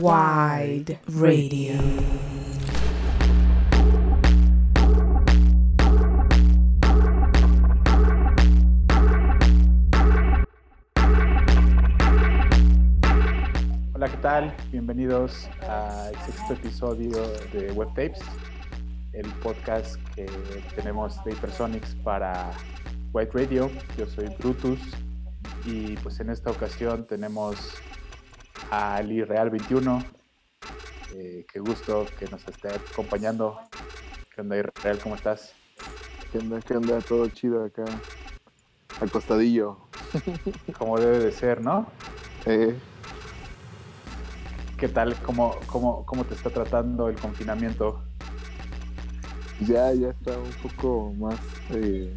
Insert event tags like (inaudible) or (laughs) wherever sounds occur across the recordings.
Wide Radio. Hola, ¿qué tal? Bienvenidos al sexto episodio de Web Tapes, el podcast que tenemos de Hypersonics para White Radio. Yo soy Brutus y pues en esta ocasión tenemos a Ali Real 21. Eh, qué gusto que nos esté acompañando. ¿Qué onda, Real? ¿Cómo estás? ¿Qué onda? ¿Qué onda? Todo chido acá. Acostadillo. (laughs) Como debe de ser, ¿no? Eh, ¿Qué tal? ¿Cómo, cómo, cómo te está tratando el confinamiento? ya, ya está un poco más eh,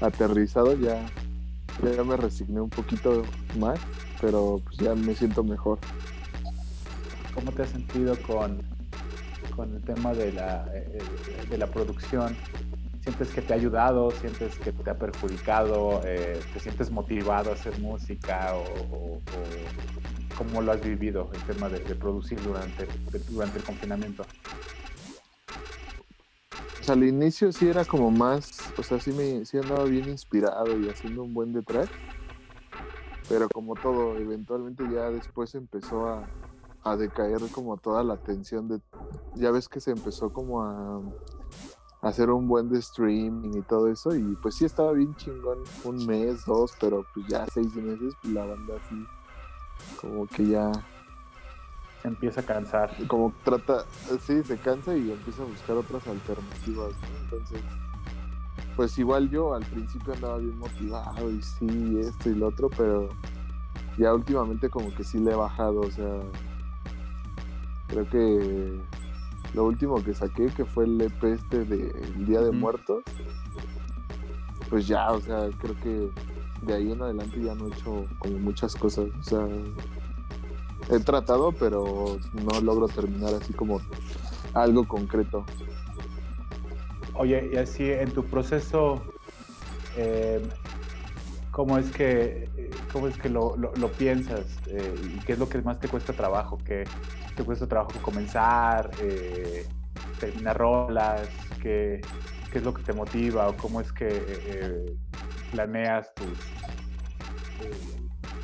aterrizado. Ya, ya me resigné un poquito más, pero pues ya me siento mejor. ¿Cómo te has sentido con, con el tema de la, eh, de la producción? ¿Sientes que te ha ayudado? ¿Sientes que te ha perjudicado? Eh, ¿Te sientes motivado a hacer música? ¿O, o- o cómo lo has vivido el tema de, de producir durante, de- durante el confinamiento? O sea, al inicio sí era como más, o sea, sí me sí andaba bien inspirado y haciendo un buen de track. Pero como todo, eventualmente ya después empezó a, a decaer como toda la atención de. Ya ves que se empezó como a, a hacer un buen de streaming y todo eso. Y pues sí estaba bien chingón un mes, dos, pero pues ya seis meses, pues la banda así. Como que ya Se empieza a cansar. como trata, sí, se cansa y empieza a buscar otras alternativas, ¿no? Entonces, pues igual yo al principio andaba bien motivado y sí, esto y lo otro, pero ya últimamente como que sí le he bajado, o sea, creo que lo último que saqué, que fue el EP este de El Día de. Muertos, pues ya, o sea, creo que de ahí en adelante ya no he hecho como muchas cosas, o sea, he tratado, pero no logro terminar así como algo concreto. Oye, y así en tu proceso, eh, ¿cómo es que, cómo es que lo, piensas? Eh, ¿Y qué es lo que más te cuesta trabajo? ¿Qué te cuesta trabajo comenzar? Eh, ¿Terminar rolas? ¿Qué, qué es lo que te motiva? ¿O cómo es que eh, planeas tus,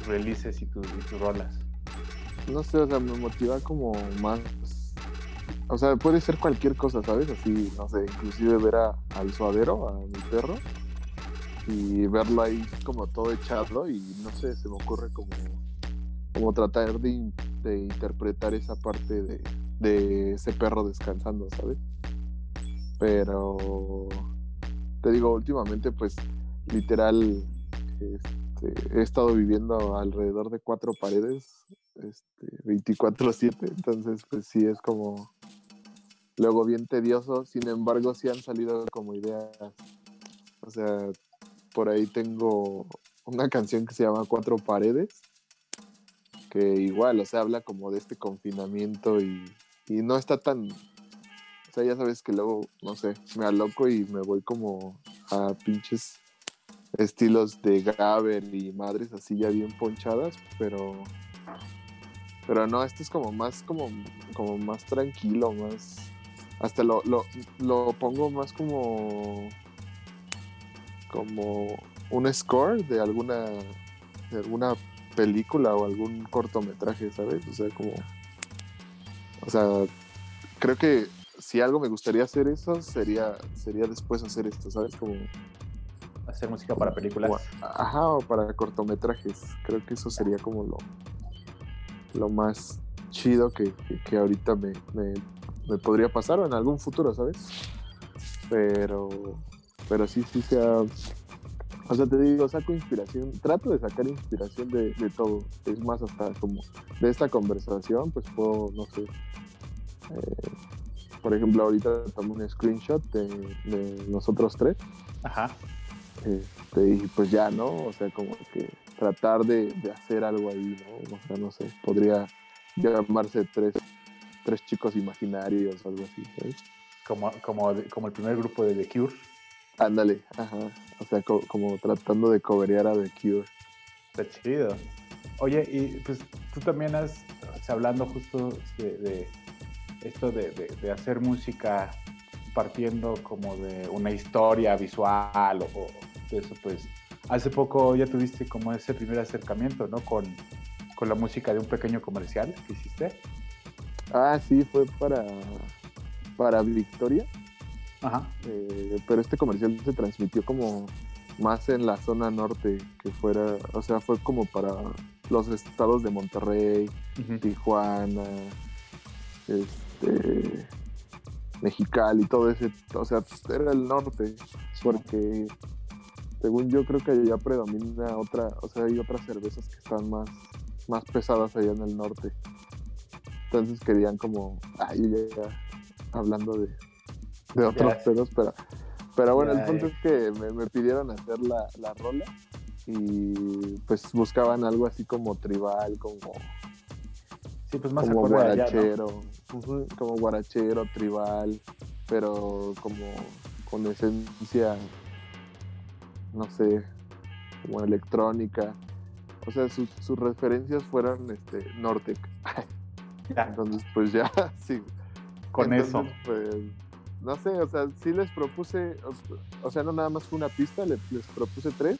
releases y, tus- y tus rolas? No sé, o sea, me motiva como más. O sea, puede ser cualquier cosa, ¿sabes? Así, no sé, inclusive ver a- al suadero, a mi perro, y verlo ahí como todo echado, y no sé, se me ocurre como, como tratar de, in- de interpretar esa parte de, de ese perro descansando, ¿sabes? Pero te digo, últimamente, pues, literal, este, he estado viviendo alrededor de cuatro paredes este, 24/7, entonces pues sí es como luego bien tedioso, sin embargo sí han salido como ideas, o sea, por ahí tengo una canción que se llama Cuatro Paredes, que igual, o sea, habla como de este confinamiento y, y no está tan, o sea, ya sabes que luego, no sé, me aloco y me voy como a pinches estilos de Gaber y madres así ya bien ponchadas, pero pero no, esto es como más como, como más tranquilo, más hasta lo, lo, lo pongo más como como un score de alguna de alguna película o algún cortometraje, ¿sabes? O sea, como o sea, creo que si algo me gustaría hacer eso sería sería después hacer esto, ¿sabes? Como ¿Hacer música para películas? o- ajá, o para cortometrajes. Creo que eso sería como lo, lo más chido que, que- que ahorita me, me- me podría pasar o en algún futuro, ¿sabes? Pero, pero sí, sí se ha... O sea, te digo, saco inspiración, trato de sacar inspiración de, de todo. Es más, hasta como de esta conversación, pues puedo, no sé. eh, por ejemplo, ahorita tomo un screenshot de, de nosotros tres Ajá. este, y pues ya, ¿no? O sea, como que tratar de, de hacer algo ahí, ¿no? O sea, no sé, podría llamarse tres, tres chicos imaginarios o algo así, ¿sabes? Como, como, de- como el primer grupo de The Cure. Ándale, ajá. O sea, co- como tratando de coberear a The Cure. Está chido. Oye, y pues tú también has, hablando justo de, esto de, hacer música partiendo como de una historia visual o, de eso, pues hace poco ya tuviste como ese primer acercamiento, ¿no? Con, con la música de un pequeño comercial que hiciste. Ah, sí, fue para, para Victoria. Ajá. Eh, pero este comercial se transmitió como más en la zona norte, que fuera, o sea, fue como para los estados de Monterrey, Tijuana, este, Mexicali, todo ese, o sea, era el norte, porque según yo creo que allá predomina otra, o sea, hay otras cervezas que están más, más pesadas allá en el norte. Entonces querían como, ay, ya, hablando de, de otros pedos, pero, pero bueno, el punto es que me, pidieron hacer la, la, rola y pues buscaban algo así como tribal, como... Sí, pues más como guarachero, como guarachero, tribal, pero como con esencia, no sé, como electrónica. O sea, sus, sus referencias fueron este, Nortec. (laughs) Entonces, pues ya, (laughs) sí. Con eso. Pues, no sé, o sea, sí les propuse, o, sea, no nada más fue una pista, les, propuse tres.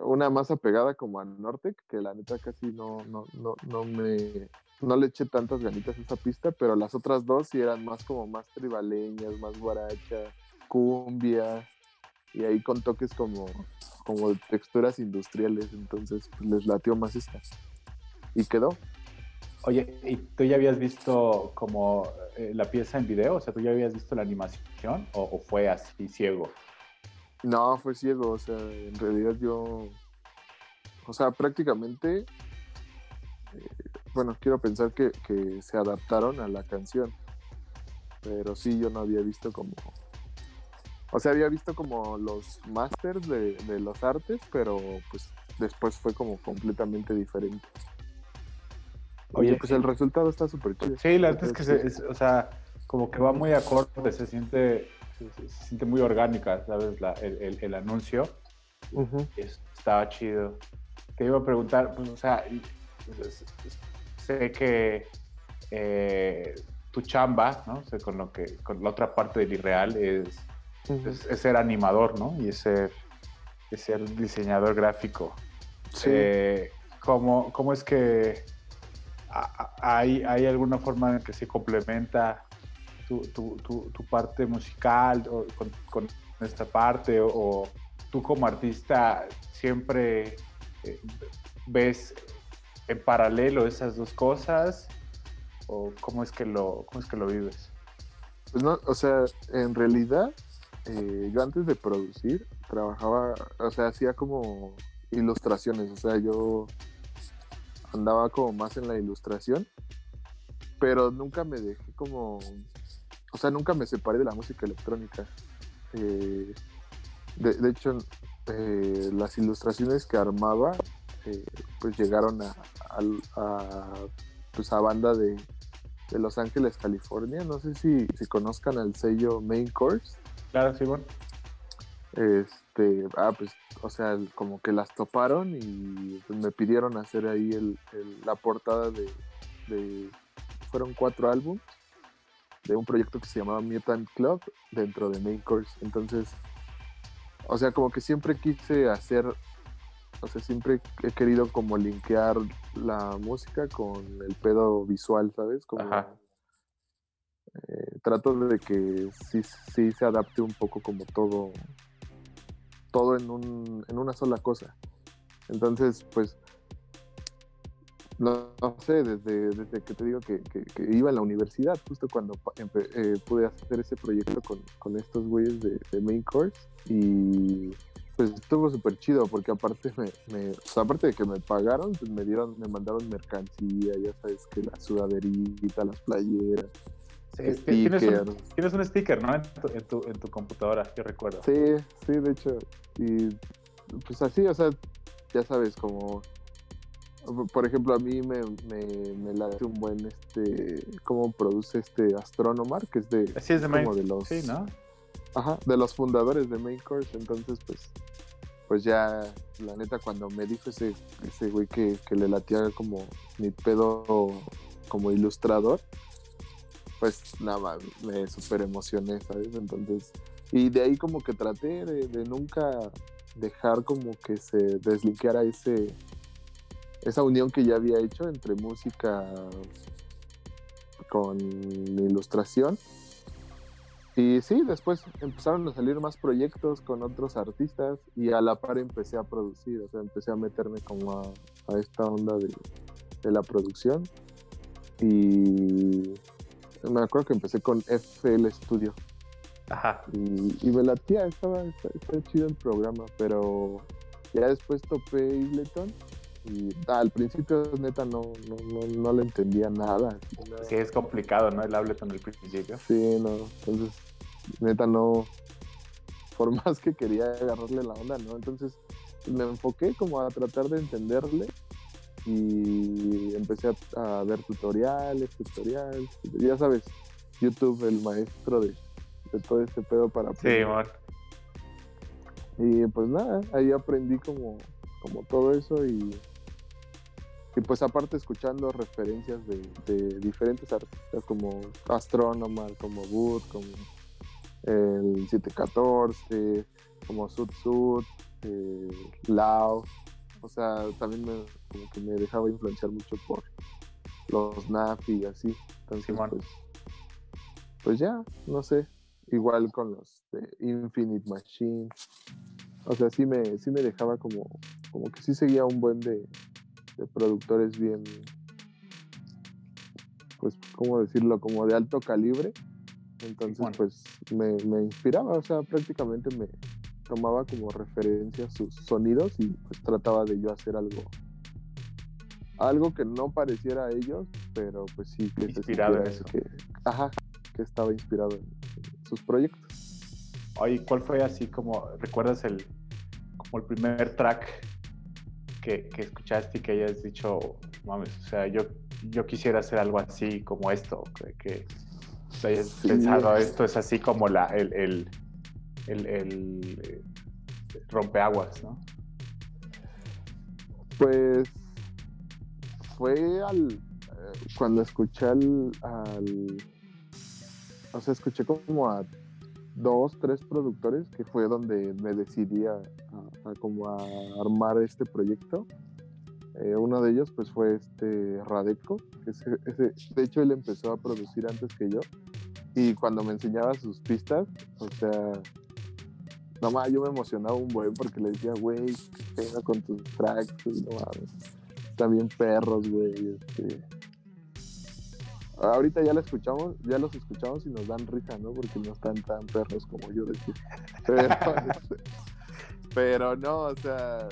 Una más apegada como a Nortec, que la neta casi no, no, no, no me, no le eché tantas ganitas a esa pista, pero las otras dos sí eran más como más tribaleñas, más guaracha, cumbia, y ahí con toques como, como texturas industriales, entonces pues, les latió más esta. Y quedó. Oye, ¿y tú ya habías visto como eh, la pieza en video? O sea, ¿tú ya habías visto la animación o, fue así ciego? No, fue ciego, o sea, en realidad yo, o sea, prácticamente, eh, bueno, quiero pensar que, se adaptaron a la canción, pero sí, yo no había visto como, o sea, había visto como los masters de, de los artes, pero pues después fue como completamente diferente. Oye, pues el resultado está súper chido. Sí, la verdad es que, se, o sea, como que va muy acorde, se siente, se, siente muy orgánica, ¿sabes? La, el, el, anuncio. Estaba chido. Te iba a preguntar, pues, o sea, pues, sé que eh, tu chamba, ¿no? O sea, con lo que, con la otra parte del irreal es, es, ser animador, ¿no? Y es ser, es ser diseñador gráfico. Sí. Eh, ¿cómo, ¿Cómo es que ¿Hay, ¿Hay alguna forma en que se complementa tu, parte musical con, con, esta parte? O, tú como artista siempre eh, ves en paralelo esas dos cosas? ¿O cómo es que lo, cómo es que lo vives? Pues no, o sea, en realidad, eh, yo antes de producir trabajaba, o sea, hacía como ilustraciones, o sea, yo andaba como más en la ilustración, pero nunca me dejé como, o sea, nunca me separé de la música electrónica. Eh, de, hecho, eh, las ilustraciones que armaba, eh, pues llegaron a, a, pues a banda de, de, Los Ángeles, California. No sé si, si conozcan al sello Main Course. Claro, sí, bueno. Este, ah, pues, o sea, como que las toparon y me pidieron hacer ahí el, la portada de, fueron cuatro álbumes de un proyecto que se llamaba Mutant Club dentro de Main Course. Entonces, o sea, como que siempre quise hacer, o sea, siempre he querido como linkear la música con el pedo visual, ¿sabes? Como, eh, trato de que sí, sí se adapte un poco como todo todo en, un, en una sola cosa. Entonces, pues, no, sé, desde, desde que te digo que, iba a la universidad, justo cuando eh, pude hacer ese proyecto con, con estos güeyes de, Main Course y pues estuvo súper chido porque aparte me, aparte de que me pagaron, pues me dieron, me mandaron mercancía, ya sabes que la sudaderita, las playeras, tienes, un, sticker, ¿no? En tu, en, tu, computadora, yo recuerdo. Sí, sí, de hecho. Y pues así, o sea, ya sabes, como. Por ejemplo, a mí me, me, me late un buen, este, cómo produce este Astronomar, que es de, así es de, como de los, sí, ¿no? Ajá, de los fundadores de Main Course, entonces pues pues ya, la neta, cuando me dijo ese, ese güey que, que le latía como mi pedo como ilustrador, pues nada me súper emocioné, ¿sabes? Entonces, y de ahí como que traté de, nunca dejar como que se deslinqueara ese, esa unión que ya había hecho entre música con ilustración. Y sí, después empezaron a salir más proyectos con otros artistas y a la par empecé a producir, o sea, empecé a meterme como a, esta onda de, de la producción. Y me acuerdo que empecé con FL Studio. Ajá. Y, y me latía, estaba, estaba, chido el programa, pero ya después topé Ableton y al principio neta no, no, no, no le entendía nada. Sí, es complicado, ¿no? El Ableton al principio. Sí, no, entonces neta no, por (laughs) más que quería agarrarle la onda, ¿no? Entonces me enfoqué como a tratar de entenderle y empecé a, ver tutoriales, tutoriales, ya sabes, YouTube, el maestro de, todo ese pedo para aprender. Sí, bueno. Y pues nada, ahí aprendí como, como todo eso y, y pues aparte escuchando referencias de, diferentes artistas como Astronomer, como Wood, como el 714, como Sud Sud, eh, Lao, o sea, también me, como que me dejaba influenciar mucho por los NAF y así. Entonces, pues, pues ya, no sé. Igual con los de Infinite Machine. O sea, sí me, sí me dejaba como, como que sí seguía un buen de, productores bien, pues, ¿cómo decirlo? Como de alto calibre. Entonces, pues me, me, inspiraba, o sea, prácticamente me, tomaba como referencia sus sonidos y pues trataba de yo hacer algo algo que no pareciera a ellos, pero pues sí que inspirado en eso. Que, ajá, que estaba inspirado en, sus proyectos. Oye, ¿cuál fue así como, recuerdas el, como el primer track que, que escuchaste y que hayas dicho, mames, o sea, yo, yo quisiera hacer algo así como esto, que, que hayas pensado, esto es así como la, el, el el, eh, rompeaguas, ¿no? Pues fue al eh, cuando escuché al, o sea escuché como a dos tres productores que fue donde me decidí a, como a armar este proyecto eh, uno de ellos pues fue este Radeco que de hecho él empezó a producir antes que yo y cuando me enseñaba sus pistas o sea no más, yo me emocionaba un buen porque le decía, güey, qué pena con tus tracks, no mames. Bien perros, güey. Este. Ahorita ya la escuchamos, ya los escuchamos y nos dan risa, ¿no? Porque no están tan perros como yo decía. (laughs) Pero, este, pero no, o sea,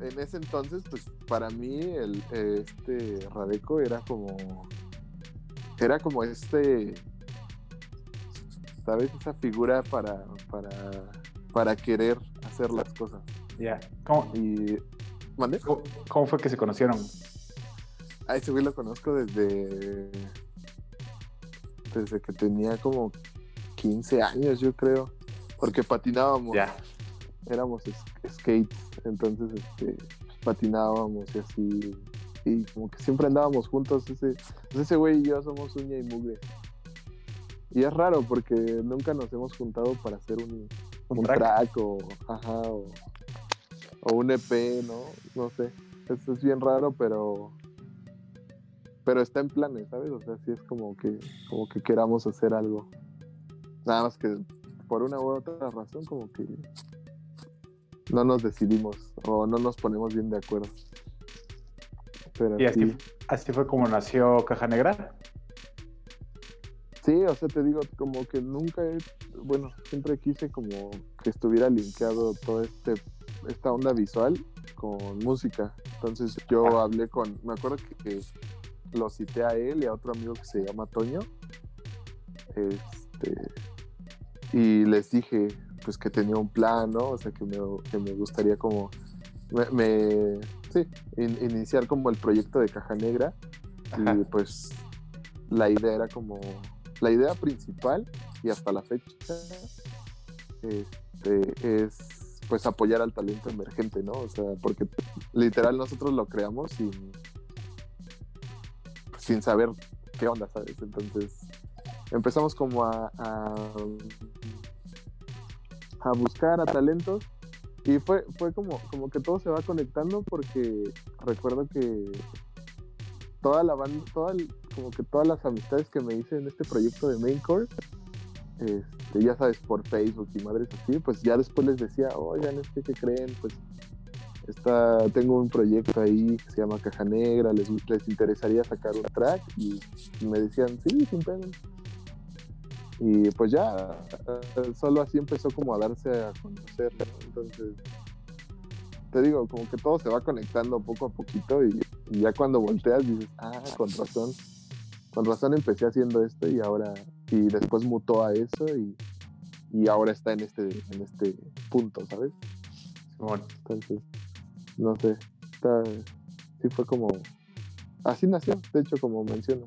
en ese entonces, pues para mí el, este Radeco era como, era como este, ¿sabes? Esa figura para, para para querer hacer las cosas. Ya. ¿Cómo? Y, ¿Cómo, fue que se conocieron? A ese güey lo conozco desde. Desde que tenía como 15 años, yo creo. Porque patinábamos. Ya. Éramos skates. Entonces, este, patinábamos y así. Y como que siempre andábamos juntos. Ese, pues ese güey y yo somos uña y mugre. Y es raro porque nunca nos hemos juntado para hacer un, un, track, o, ajá, o, un EP, ¿no? No sé. Esto es bien raro, pero pero está en planes, ¿sabes? O sea, sí es como que como que queramos hacer algo. Nada más que por una u otra razón como que no nos decidimos o no nos ponemos bien de acuerdo. Pero y así, así fue como nació Caja Negra. Sí, o sea, te digo, como que nunca he, bueno, siempre quise como que estuviera linkeado todo este, esta onda visual con música. Entonces yo hablé con, me acuerdo que, lo cité a él y a otro amigo que se llama Toño. Este, y les dije, pues que tenía un plan, ¿no? O sea, que me, que me gustaría como, me, sí, iniciar como el proyecto de Caja Negra. Y pues la idea era como la idea principal y hasta la fecha este, es pues apoyar al talento emergente, ¿no? O sea, porque literal nosotros lo creamos sin, sin saber qué onda, ¿sabes? Entonces empezamos como a, a, buscar a talentos y fue, fue como, como que todo se va conectando porque recuerdo que toda la banda, toda, como que todas las amistades que me hice en este proyecto de Main Course, este, ya sabes, por Facebook y madres así, pues ya después les decía, oigan, este que creen, pues está, tengo un proyecto ahí que se llama Caja Negra, les, les interesaría sacar un track y me decían, sí, sin pena. Y pues ya, solo así empezó como a darse a conocer, entonces te digo, como que todo se va conectando poco a poquito y, ya cuando volteas dices, ah, con razón, con razón empecé haciendo esto y ahora, y después mutó a eso y, ahora está en este, en este punto, ¿sabes? Bueno. Entonces, no sé, está, sí fue como, así nació, de hecho, como menciono.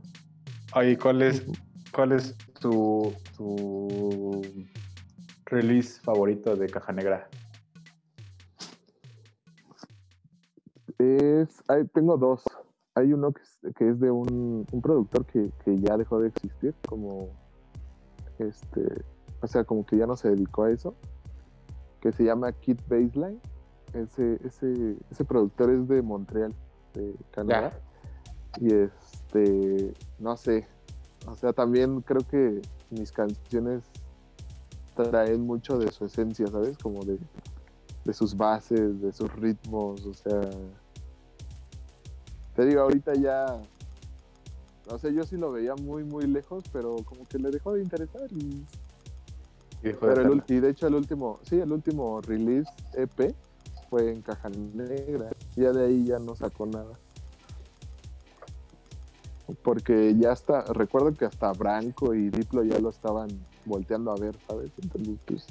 Oye, ¿cuál es, cuál es tu, tu release favorito de Caja Negra? Es, tengo dos. Hay uno que es, de un, productor que, ya dejó de existir, como este, o sea, como que ya no se dedicó a eso, que se llama Kit Baseline. Ese, ese, ese productor es de Montreal, de Canadá. Y este, no sé, o sea, también creo que mis canciones traen mucho de su esencia, ¿sabes? Como de, de sus bases, de sus ritmos, o sea, te digo, ahorita ya, no sé, yo sí lo veía muy, muy lejos, pero como que le dejó de interesar y... Y, de hecho el último, sí, el último release EP fue en caja negra. Ya de ahí ya no sacó nada. Porque ya está, recuerdo que hasta Branco y Diplo ya lo estaban volteando a ver, ¿sabes? Entonces, pues,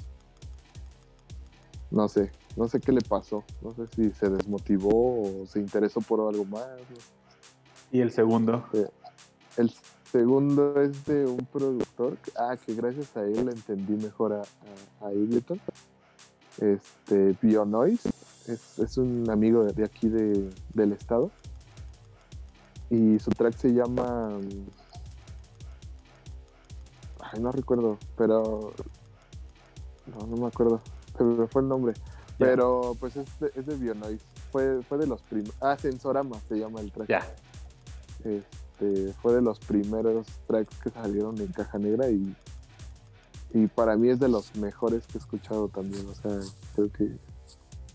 no sé, no sé qué le pasó. No sé si se desmotivó o se interesó por algo más. ¿Y el segundo? el segundo es de un productor. ah, que gracias a él entendí mejor a, a, Ableton. Este, Bionoise. Es, es un amigo de, aquí de, del estado. Y su track se llama. Ay, no recuerdo, pero. No, no me acuerdo. Se fue el nombre. Pero pues es de, es de Bionoise. Fue, fue de los primeros. Ah, Sensorama se llama el track. Ya. Este, fue de los primeros tracks que salieron en caja negra y, y para mí es de los mejores que he escuchado también. O sea, creo que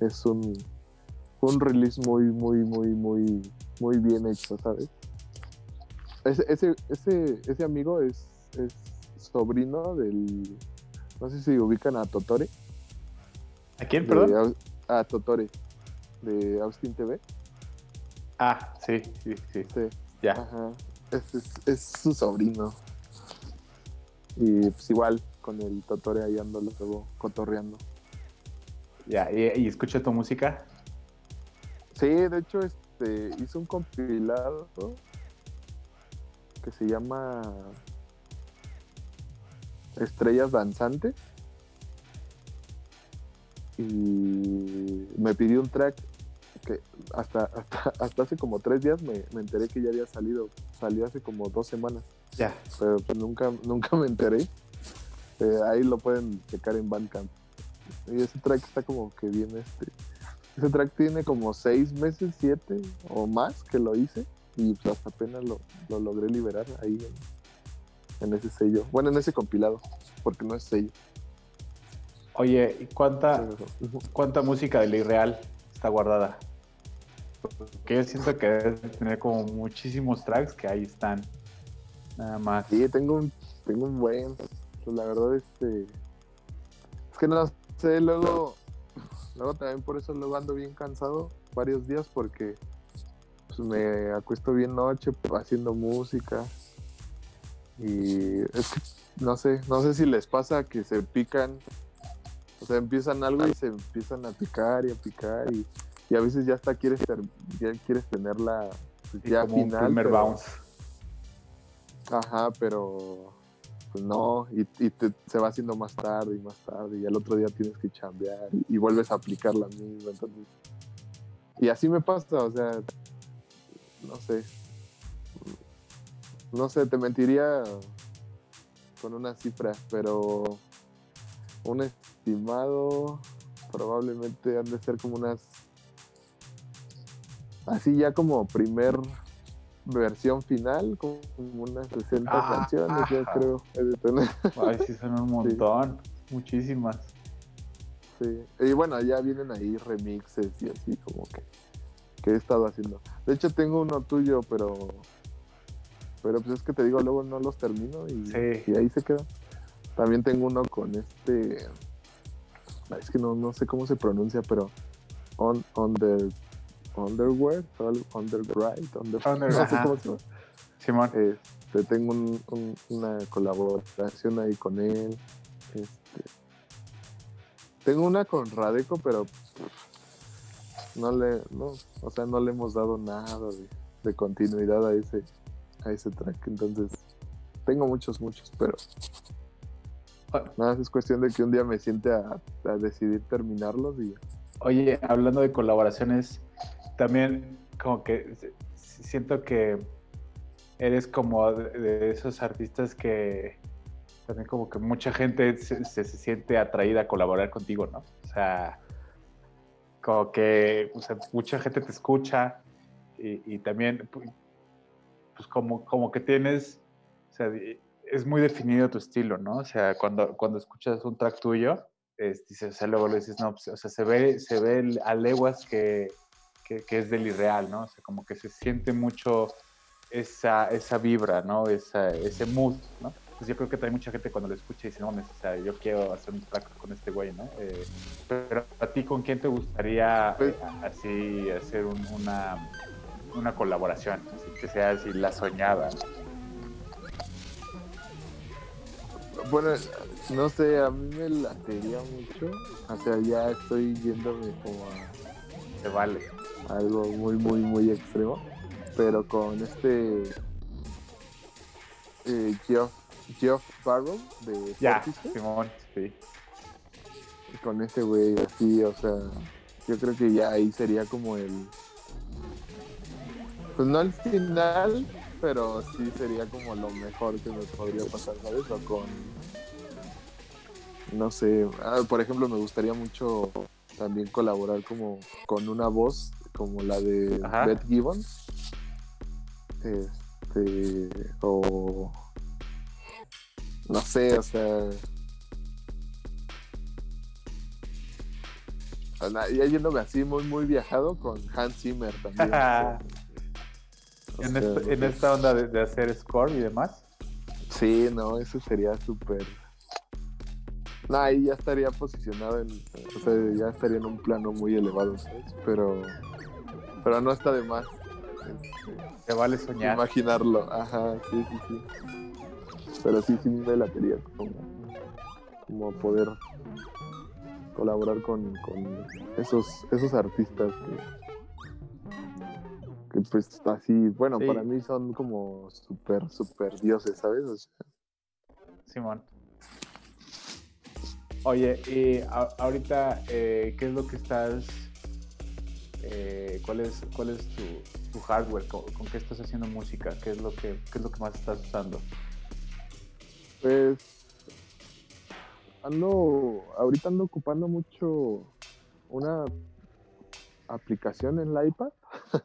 es un, un release muy, muy, muy, muy, muy bien hecho, ¿sabes? Ese, ese, ese, ese amigo es, es sobrino del. No sé si ubican a Totore. ¿A quién, perdón? A Totore, de Austin TV. Ah, sí, sí, sí. Ya. Ajá. Es, su sobrino. Y pues igual, con el Totore ahí ando luego cotorreando. Ya, ¿y, escucha tu música? Sí, de hecho, este, hizo un compilado que se llama Estrellas Danzantes y me pidió un track que hasta, hasta, hace como tres días me, enteré que ya había salido. Salió hace como dos semanas. Ya. Pero pues nunca, nunca me enteré. Eh, ahí lo pueden checar en Bandcamp. Y ese track está como que viene este. Ese track tiene como seis meses, siete o más que lo hice. Y pues hasta apenas lo, logré liberar ahí en, en ese sello. Bueno, en ese compilado, porque no es sello. Oye, ¿y cuánta, cuánta música de Irreal está guardada? Porque yo siento que debe tener como muchísimos tracks que ahí están. Nada más. Sí, tengo un, tengo un buen. Pues la verdad, este. Es que no sé, luego. Luego también por eso luego ando bien cansado varios días porque pues, me acuesto bien noche haciendo música. Y es que no sé, no sé si les pasa que se pican o sea, empiezan algo y se empiezan a picar y a picar y, a veces ya hasta quieres, ya quieres tenerla pues, ya final. primer bounce. Ajá, pero pues no, y, y te- se va haciendo más tarde y más tarde, y al otro día tienes que chambear y, y vuelves a aplicar la misma, entonces. Y así me pasa, o sea, no sé. No sé, te mentiría con una cifra, pero un estimado probablemente han de ser como unas. Así ya como primer versión final, como unas 60 Ah, canciones, yo ajá. creo. he de tener. Ay, sí, son un (laughs) montón. Muchísimas. Sí. Y bueno, ya vienen ahí remixes y así como que, que he estado haciendo. De hecho tengo uno tuyo, pero pero pues es que te digo, luego no los termino y, Sí. y ahí se quedan. También tengo uno con este es que no, no sé cómo se pronuncia, pero on, under underwear, all- undergrad, under, Under- no sé cómo se llama. Simón. Este, tengo un- un- una colaboración ahí con él. Este, tengo una con Radeco, pero no le, no, o sea, no le hemos dado nada de, de continuidad a ese, a ese track. Entonces, tengo muchos, muchos, pero Nada, es cuestión de que un día me siente a, a decidir terminarlos y Oye, hablando de colaboraciones, también como que siento que eres como de, esos artistas que también como que mucha gente se, se- se siente atraída a colaborar contigo, ¿no? O sea, como que o sea, mucha gente te escucha y, y también pu- pues como, como que tienes, o sea, di- es muy definido tu estilo, ¿no? O sea, cuando, cuando escuchas un track tuyo, es, dices, o sea, luego le dices, no, pues, o sea, se ve, se ve a leguas que, que, que es del irreal, ¿no? O sea, como que se siente mucho esa, esa vibra, ¿no? Esa, ese mood, ¿no? Pues yo creo que hay mucha gente cuando lo escucha y dice, no, o sea, yo quiero hacer un track con este güey, ¿no? Eh, pero a ti, ¿con quién te gustaría Pues- eh, así hacer un- una, una colaboración? Así que sea así la soñada, ¿no? Bueno, no sé, a mí me latería mucho. O sea, ya estoy yéndome como Te vale. a algo muy, muy, muy extremo. Pero con este eh, Geoff, Geoff Barrow de Ya, Portishead, Simón, sí. con ese güey así, o sea, yo creo que ya ahí sería como el. Pues no el final, pero sí sería como lo mejor que me podría pasar, ¿sabes? O con. No sé, ah, por ejemplo, me gustaría mucho también colaborar como con una voz como la de Ajá. Beth Gibbons. Este. O. No sé, o sea. Ya yéndome así muy muy viajado con Hans Zimmer también. o sea, o En, esta, en esta onda de, de hacer score y demás. Sí, no, eso sería súper. No, ahí ya estaría posicionado en. O sea, ya estaría en un plano muy elevado, ¿sabes? Pero. Pero no está de más. este, Te vale soñar. Imaginarlo. Ajá, sí, sí, sí. Pero sí, sí me latería como. Como poder colaborar con, con esos, esos artistas que. Que pues así, bueno, Sí. para mí son como súper, súper dioses, ¿sabes? O sea, Simón. Oye, y a- ahorita, eh, ¿qué es lo que estás... eh, ¿cuál, es, ¿Cuál es tu, tu hardware? ¿Con, con qué estás haciendo música? ¿Qué es lo que, qué es lo que más estás usando? Pues ando, ahorita ando ocupando mucho una aplicación en la iPad (laughs)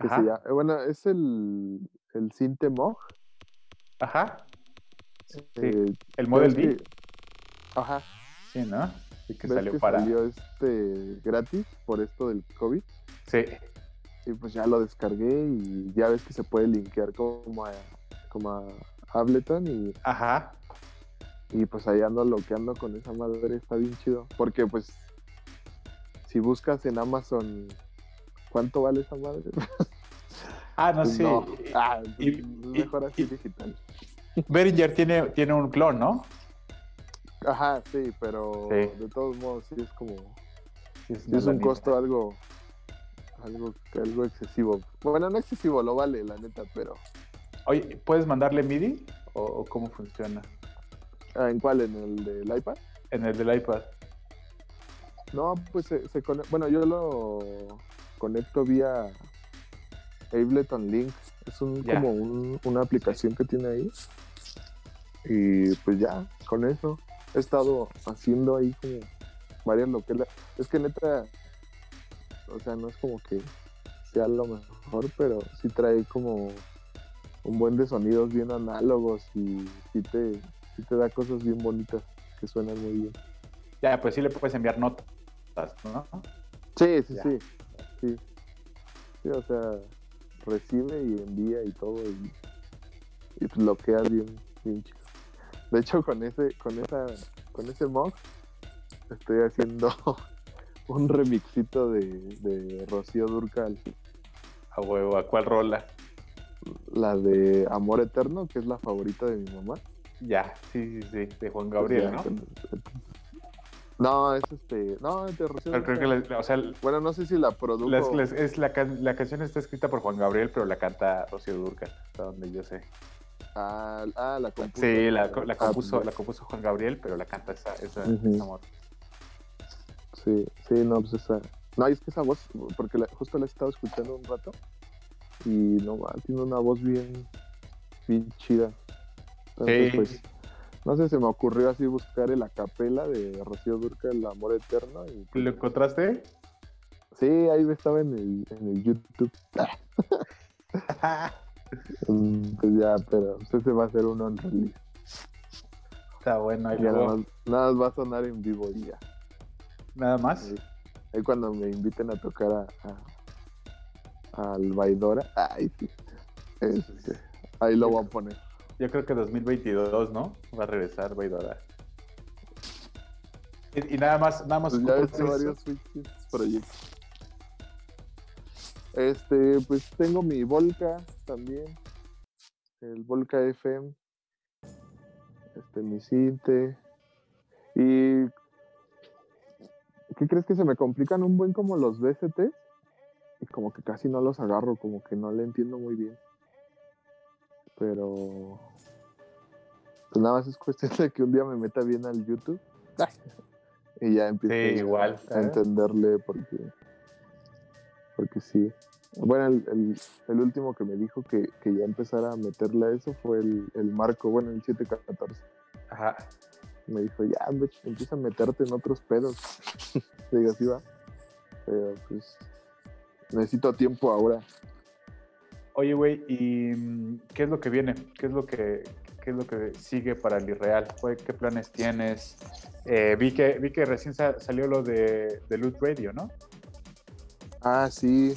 que Ajá. se llama, bueno, es el, el Synthemog. Ajá. Sí. eh, El Model D. Ajá, Sí, ¿no? Sí, que ves salió que para... salió este gratis por esto del COVID Sí. y pues ya lo descargué y ya ves que se puede linkear como a, como a Ableton y, Ajá. y pues ahí ando loqueando con esa madre, está bien chido. Porque pues si buscas en Amazon cuánto vale esa madre, (laughs) Ah, no, pues sí. no. Ah, Y- es y- mejor así y- digital. Behringer tiene, tiene un clon, ¿no? Ajá, sí, pero Sí. de todos modos sí es como Sí, es, sí una es un costo algo algo algo excesivo. Bueno, no excesivo, lo vale la neta, pero Oye, ¿puedes mandarle MIDI? o cómo funciona? Ah, ¿En cuál? ¿En el del iPad? En el del iPad. No, pues se, se Bueno, yo lo conecto vía Ableton Link. Es un, como una aplicación que tiene ahí. Y pues ya, con eso. He estado haciendo ahí como varias lo que Es que neta, o sea, no es como que sea lo mejor, pero sí trae como un buen de sonidos bien análogos y sí te, sí te da cosas bien bonitas que suenan muy bien. Ya, pues sí le puedes enviar notas, ¿no? Sí, sí, sí, sí. Sí, o sea, recibe y envía y todo y, y pues lo queda bien, bien chido. De hecho, con ese, con esa, con ese mod estoy haciendo (laughs) un remixito de, de Rocío Durcal. A huevo, ¿a cuál rola? La de Amor Eterno, que es la favorita de mi mamá. Ya, sí, sí, sí, de Juan Gabriel, ¿no? No, es este. No, de Rocío. o sea, bueno, no sé si la produjo. es la, la, canción está escrita por Juan Gabriel, pero la canta Rocío Durcal, hasta donde yo sé. Ah, ah la compuso. Sí, la, la ah, compuso, la compuso Juan Gabriel, pero la canta esa, esa, amor. Sí, sí, no, pues esa. No, es que esa voz, porque justo la he estado escuchando un rato y no, tiene una voz bien, bien chida. Entonces, pues, no sé, se me ocurrió así buscar el acapela de Rocío Durca, El Amor Eterno. Y, pues, ¿Lo encontraste? Sí, ahí estaba en el, en el YouTube. (laughs) Pues ya, pero se va a hacer uno en realidad. Está bueno, ahí nada, más, nada más va a sonar en vivo ya. ¿Nada más? Ahí, cuando me inviten a tocar a, a al Baidora, ay, sí. Este, ahí lo voy a poner. Yo creo que 2022, ¿no? Va a regresar Vaidora. Y, y, nada más, nada más. Pues ya he hecho varios proyectos. Este, pues tengo mi Volca también. El Volca FM. Este, mi Cinte. Y. ¿Qué crees que se me complican un buen como los BCT? Y como que casi no los agarro, como que no le entiendo muy bien pero pues nada más es cuestión de que un día me meta bien al YouTube (laughs) y ya empiezo igual, a, entenderle porque porque sí bueno el, el, último que me dijo que, que, ya empezara a meterle a eso fue el, el Marco bueno el 714 ajá me dijo ya empieza a meterte en otros pedos (laughs) digo así va pero pues necesito tiempo ahora Oye, güey, ¿y qué es lo que viene? ¿Qué es lo que, qué es lo que sigue para el Irreal? ¿Qué planes tienes? Eh, vi, que, vi que recién salió lo de, de Loot Radio, ¿no? Ah, sí.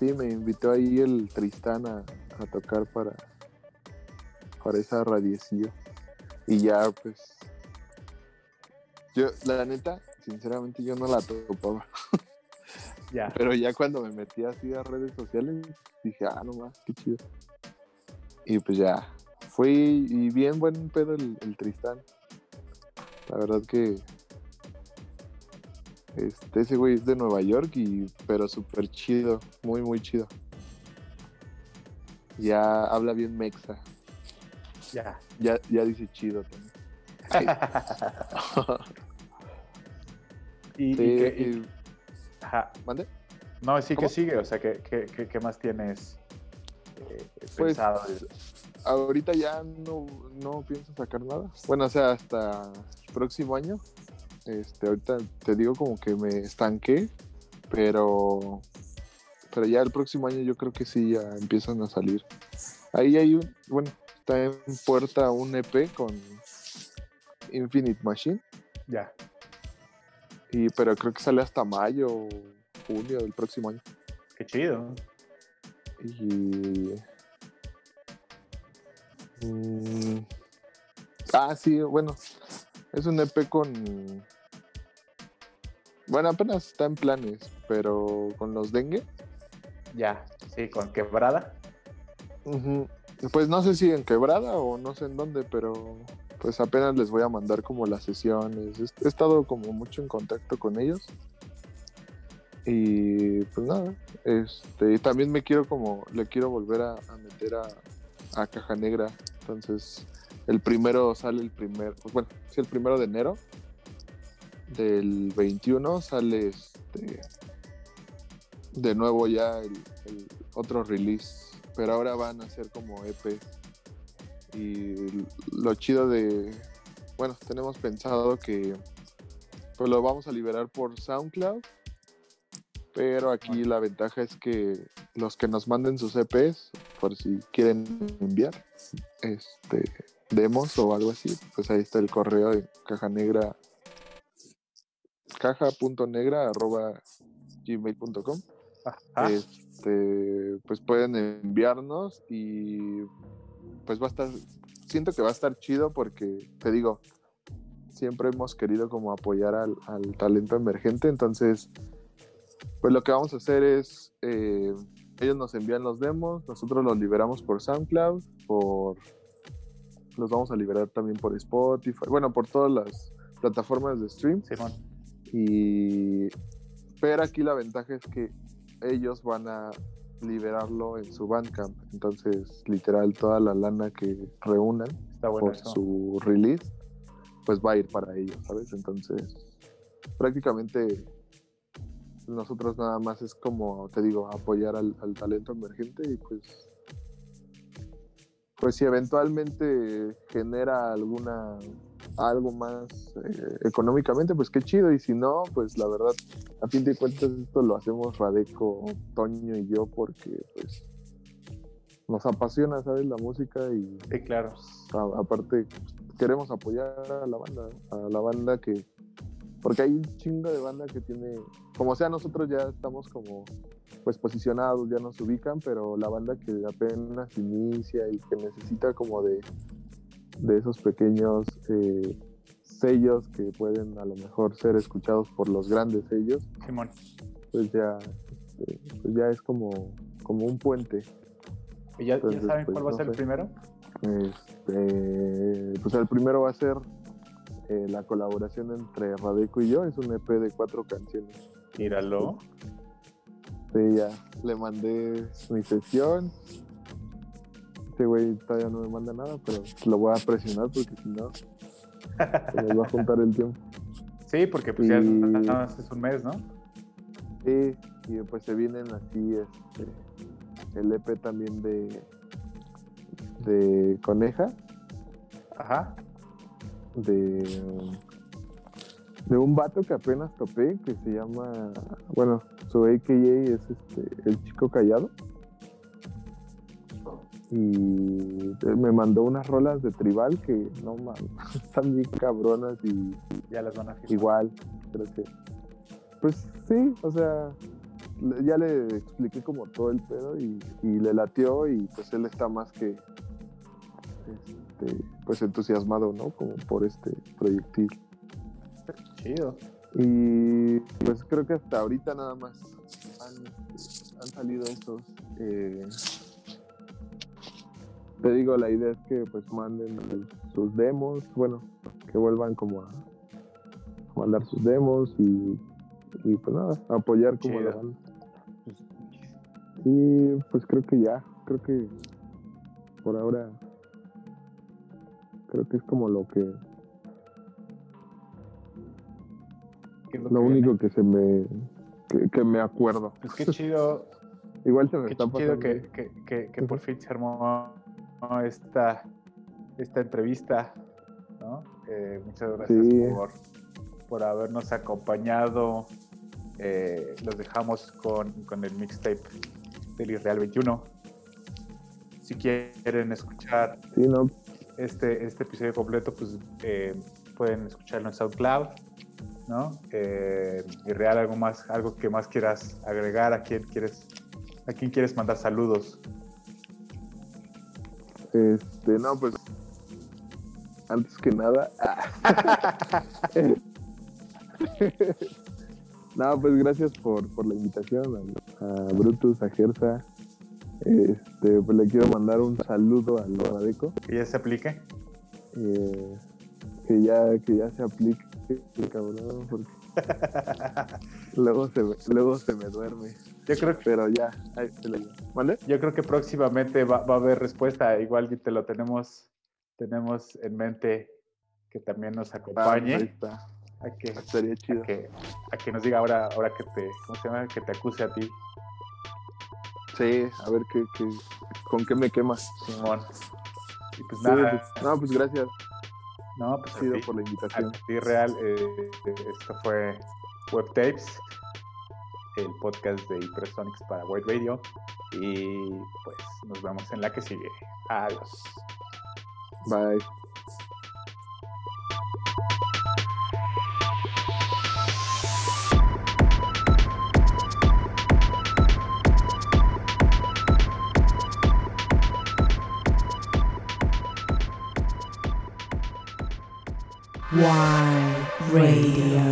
Sí, me invitó ahí el Tristán a, tocar para, para esa radiecilla. Y ya, pues. Yo, la neta, sinceramente, yo no la topaba. (laughs) Pero ya cuando me metí así a redes sociales, dije, ah, no más, qué chido. Y pues ya, fue y bien buen pedo el, Tristán. La verdad que este, ese güey es de Nueva York, y, pero súper chido, muy, muy chido. Ya habla bien mexa. Ya. Ya, ya dice chido también. (laughs) y, y, Ajá. ¿Mande? No, sí que sigue, o sea, ¿qué, qué, más tienes eh, pues, pensado? Ahorita ya no, no pienso sacar nada. Bueno, o sea, hasta el próximo año. Este, ahorita te digo como que me estanqué, pero pero ya el próximo año yo creo que sí ya empiezan a salir. Ahí hay un, bueno, está en puerta un EP con Infinite Machine. Ya. Y, pero creo que sale hasta mayo o junio del próximo año. Qué chido. Y. Mm, ah, sí, bueno. Es un EP con. Bueno, apenas está en planes, pero con los dengue. Ya, sí, con quebrada. Pues no sé si en quebrada o no sé en dónde, pero pues apenas les voy a mandar como las sesiones. He estado como mucho en contacto con ellos. Y pues nada, este, también me quiero como, le quiero volver a, meter a, Caja Negra Entonces, el primero sale el primer, bueno, sí, el primero de enero del 21 sale este de nuevo ya el, el otro release, pero ahora van a ser como EP. Y lo chido de, bueno, tenemos pensado que pues lo vamos a liberar por SoundCloud, pero aquí la ventaja es que los que nos manden sus EPs, por si quieren enviar este demos o algo así, pues ahí está el correo de caja negra caja.negra arroba gmail.com este pues pueden enviarnos y pues va a estar siento que va a estar chido porque te digo siempre hemos querido como apoyar al, al talento emergente entonces pues lo que vamos a hacer es eh, ellos nos envían los demos nosotros los liberamos por SoundCloud por los vamos a liberar también por Spotify bueno por todas las plataformas de stream Simón. y pero aquí la ventaja es que ellos van a liberarlo en su Bandcamp. Entonces, literal, toda la lana que reúnan Está bueno por eso. su release, pues va a ir para ellos, ¿sabes? Entonces, prácticamente nosotros nada más es como, te digo, apoyar al, al talento emergente y pues, pues si eventualmente genera alguna algo más eh, económicamente, pues qué chido. Y si no, pues la verdad, a fin de cuentas, esto lo hacemos Radeco, Toño y yo, porque pues nos apasiona, ¿sabes? La música y Sí, claro. a- aparte pues, queremos apoyar a la banda, a la banda que. Porque hay un chingo de banda que tiene. Como sea, nosotros ya estamos como pues posicionados, ya nos ubican, pero la banda que apenas inicia y que necesita como de, de esos pequeños eh, sellos que pueden a lo mejor ser escuchados por los grandes sellos, Simón. pues ya, este, pues ya es como, como un puente. ¿Y ya, ya Entonces, saben pues, cuál va a no ser el sé. primero? Este, pues el primero va a ser eh, la colaboración entre Radeco y yo, es un EP de cuatro canciones. Míralo. Sí, ya le mandé mi sesión. Este güey todavía no me manda nada, pero lo voy a presionar porque si no, se nos va a juntar el tiempo. Sí, porque pues ya nada más es un mes, ¿no? Sí, y pues se vienen así este, el EP también de, de Coneja, Ajá. de, de un vato que apenas topé que se llama, bueno, su AKA es este, el chico callado. Y me mandó unas rolas de tribal que no mames, (laughs) están bien cabronas y Ya las van a firmar. igual, creo que. Pues sí, o sea, ya le expliqué como todo el pedo y, y le latió y pues él está más que este, pues entusiasmado, ¿no? Como por este proyectil. Chido. Y pues creo que hasta ahorita nada más han, han salido esos. eh, te digo, la idea es que pues manden sus- demos, bueno, que vuelvan como a mandar sus demos y, y pues nada, apoyar como Chido. la banda. Y pues creo que ya, creo que por ahora creo que es como lo que ¿qué es lo que viene? único que se me que, que me acuerdo. Pues qué chido, (laughs) Igual se me qué está chido que, que, que, que por fin se armó esta, esta entrevista, ¿no? Eh, muchas gracias Sí. por, por habernos acompañado. Eh, los dejamos con, con el mixtape del Israel 21. Si quieren escuchar Sí, no, este, este episodio completo, pues eh, pueden escucharlo en SoundCloud, ¿no? Eh, y real algo más, algo que más quieras agregar, a quién quieres, a quién quieres mandar saludos. Este, no, pues antes que nada. (laughs) no, pues gracias por, por la invitación a, a Brutus, a Gersa. Este, pues le quiero mandar un saludo al Radeco. Que ya se aplique. eh, que ya, que ya se aplique, cabrón, porque (laughs) luego se, me- luego se me duerme. Yo creo que, Pero ya, ahí se lo. ¿Vale? yo creo que próximamente va, va a haber respuesta, igual que te lo tenemos tenemos en mente que también nos acompañe. Ahí está. A que, Estaría chido. a que, a que nos diga ahora, ahora que te, ¿cómo se llama? Que te acuse a ti, Sí, a ver qué, qué, con qué me quemas. Simón. Y pues Sí, nada, pues, no, pues gracias. No, pues ti, por la invitación. ti real, eh, esto fue Web Tapes, el podcast de Hypersonics para White Radio. Y pues nos vemos en la que sigue. Adiós. Bye. Y Radio.